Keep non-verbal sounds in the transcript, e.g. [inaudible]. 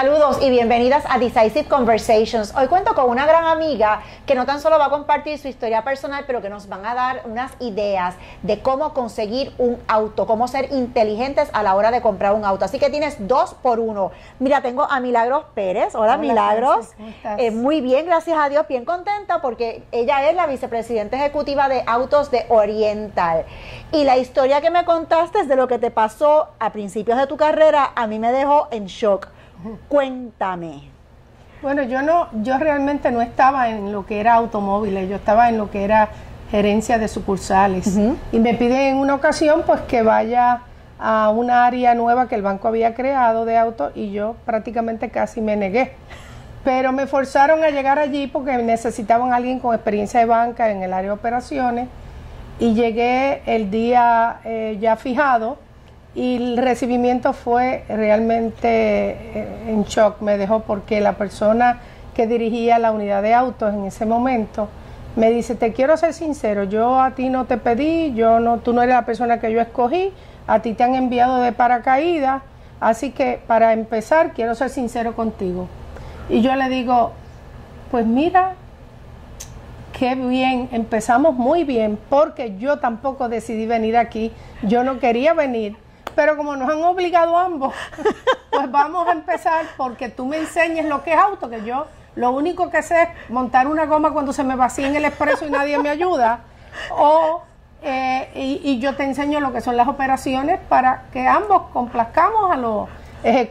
Saludos y bienvenidas a Decisive Conversations. Hoy cuento con una gran amiga que no tan solo va a compartir su historia personal, pero que nos van a dar unas ideas de cómo conseguir un auto, cómo ser inteligentes a la hora de comprar un auto. Así que tienes dos por uno. Mira, tengo a Milagros Pérez. Hola, Milagros. Eh, muy bien, gracias a Dios, bien contenta porque ella es la vicepresidenta ejecutiva de Autos de Oriental. Y la historia que me contaste de lo que te pasó a principios de tu carrera, a mí me dejó en shock. Cuéntame. Bueno, yo no, yo realmente no estaba en lo que era automóviles, yo estaba en lo que era gerencia de sucursales. Y me piden en una ocasión pues que vaya a una área nueva que el banco había creado de autos y yo prácticamente casi me negué. Pero me forzaron a llegar allí porque necesitaban a alguien con experiencia de banca en el área de operaciones y llegué el día eh, ya fijado y el recibimiento fue realmente eh, en shock, me dejó porque la persona que dirigía la unidad de autos en ese momento me dice, te quiero ser sincero, yo a ti no te pedí, yo no, tú no eres la persona que yo escogí, a ti te han enviado de paracaídas, así que para empezar quiero ser sincero contigo. Y yo le digo, pues mira, qué bien, empezamos muy bien, porque yo tampoco decidí venir aquí, yo no quería venir pero como nos han obligado ambos, [laughs] pues vamos a empezar porque tú me enseñes lo que es auto, que yo lo único que sé es montar una goma cuando se me vacía en el expreso y nadie me ayuda, o eh, y, y, yo te enseño lo que son las operaciones para que ambos complazcamos a los ejecutivos